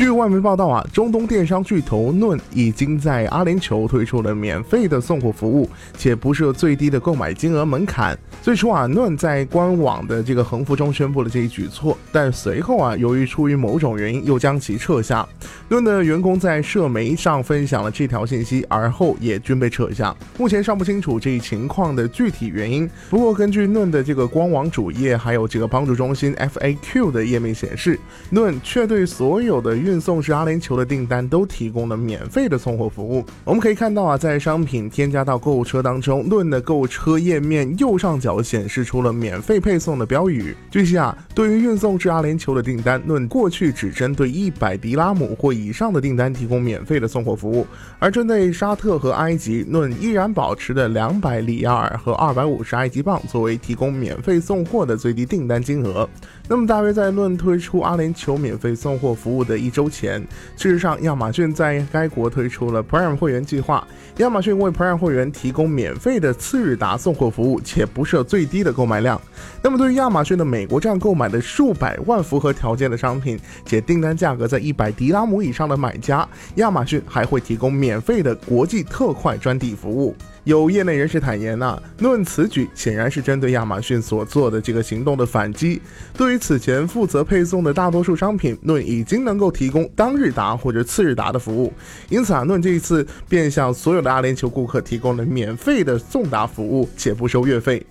据外媒报道啊，中东电商巨头论已经在阿联酋推出了免费的送货服务，且不设最低的购买金额门槛。最初啊，论在官网的这个横幅中宣布了这一举措，但随后啊，由于出于某种原因，又将其撤下。论的员工在社媒上分享了这条信息，而后也均被撤下。目前尚不清楚这一情况的具体原因。不过，根据论的这个官网主页还有这个帮助中心 FAQ 的页面显示，论却对所有的运送至阿联酋的订单都提供了免费的送货服务。我们可以看到啊，在商品添加到购物车当中，论的购物车页面右上角显示出了免费配送的标语。据悉啊，对于运送至阿联酋的订单，论过去只针对一百迪拉姆或以上的订单提供免费的送货服务，而针对沙特和埃及，论依然保持的两百里亚尔和二百五十埃及镑作为提供免费送货的最低订单金额。那么，大约在论推出阿联酋免费送货服务的一周。周前，事实上，亚马逊在该国推出了 Prime 会员计划。亚马逊为 Prime 会员提供免费的次日达送货服务，且不设最低的购买量。那么，对于亚马逊的美国站购买的数百万符合条件的商品，且订单价格在一百迪拉姆以上的买家，亚马逊还会提供免费的国际特快专递服务。有业内人士坦言呐，论此举显然是针对亚马逊所做的这个行动的反击。对于此前负责配送的大多数商品，论已经能够提供当日达或者次日达的服务，因此啊，论这一次便向所有的阿联酋顾客提供了免费的送达服务，且不收月费。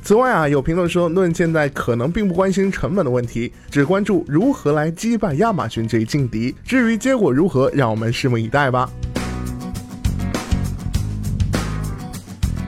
此外啊，有评论说，论现在可能并不关心成本的问题，只关注如何来击败亚马逊这一劲敌。至于结果如何，让我们拭目以待吧。